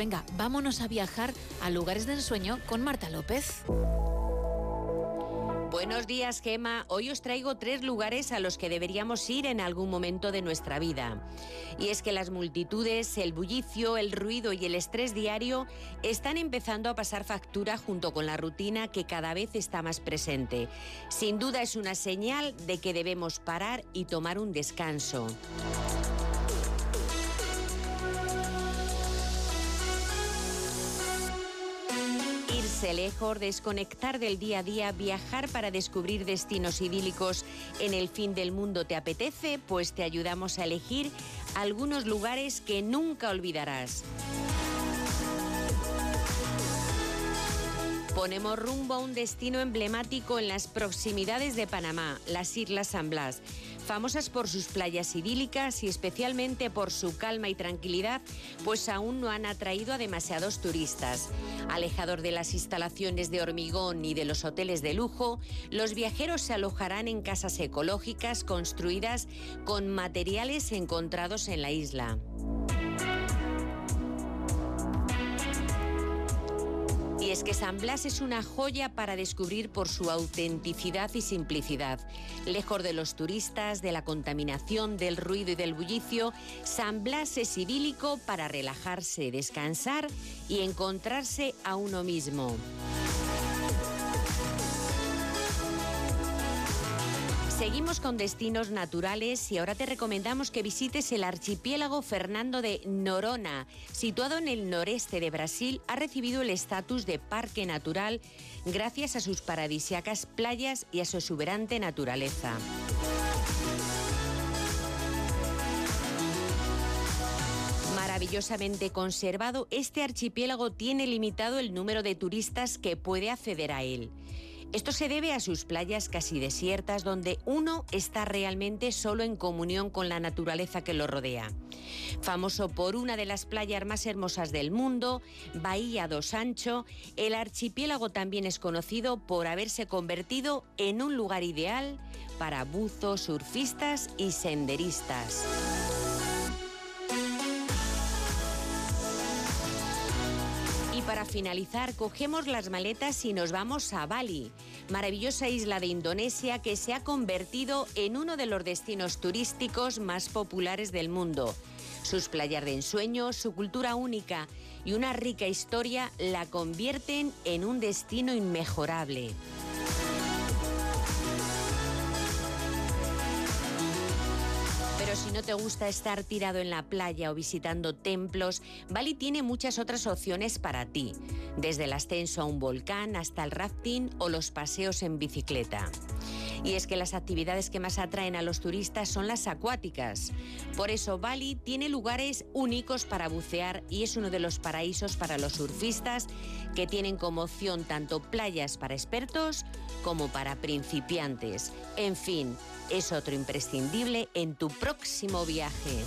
venga, vámonos a viajar a lugares de ensueño con Marta López. Buenos días, Gema. Hoy os traigo tres lugares a los que deberíamos ir en algún momento de nuestra vida. Y es que las multitudes, el bullicio, el ruido y el estrés diario están empezando a pasar factura junto con la rutina que cada vez está más presente. Sin duda es una señal de que debemos parar y tomar un descanso. Lejos, desconectar del día a día, viajar para descubrir destinos idílicos en el fin del mundo te apetece, pues te ayudamos a elegir algunos lugares que nunca olvidarás. Ponemos rumbo a un destino emblemático en las proximidades de Panamá, las Islas San Blas famosas por sus playas idílicas y especialmente por su calma y tranquilidad, pues aún no han atraído a demasiados turistas. Alejador de las instalaciones de hormigón y de los hoteles de lujo, los viajeros se alojarán en casas ecológicas construidas con materiales encontrados en la isla. Y es que San Blas es una joya para descubrir por su autenticidad y simplicidad. Lejos de los turistas, de la contaminación, del ruido y del bullicio, San Blas es idílico para relajarse, descansar y encontrarse a uno mismo. Seguimos con destinos naturales y ahora te recomendamos que visites el archipiélago Fernando de Norona, situado en el noreste de Brasil, ha recibido el estatus de parque natural gracias a sus paradisiacas playas y a su exuberante naturaleza. Maravillosamente conservado, este archipiélago tiene limitado el número de turistas que puede acceder a él. Esto se debe a sus playas casi desiertas donde uno está realmente solo en comunión con la naturaleza que lo rodea. Famoso por una de las playas más hermosas del mundo, Bahía do Sancho, el archipiélago también es conocido por haberse convertido en un lugar ideal para buzos, surfistas y senderistas. Para finalizar, cogemos las maletas y nos vamos a Bali, maravillosa isla de Indonesia que se ha convertido en uno de los destinos turísticos más populares del mundo. Sus playas de ensueño, su cultura única y una rica historia la convierten en un destino inmejorable. Pero si no te gusta estar tirado en la playa o visitando templos, Bali tiene muchas otras opciones para ti, desde el ascenso a un volcán hasta el rafting o los paseos en bicicleta. Y es que las actividades que más atraen a los turistas son las acuáticas. Por eso Bali tiene lugares únicos para bucear y es uno de los paraísos para los surfistas que tienen como opción tanto playas para expertos como para principiantes. En fin, es otro imprescindible en tu próximo viaje.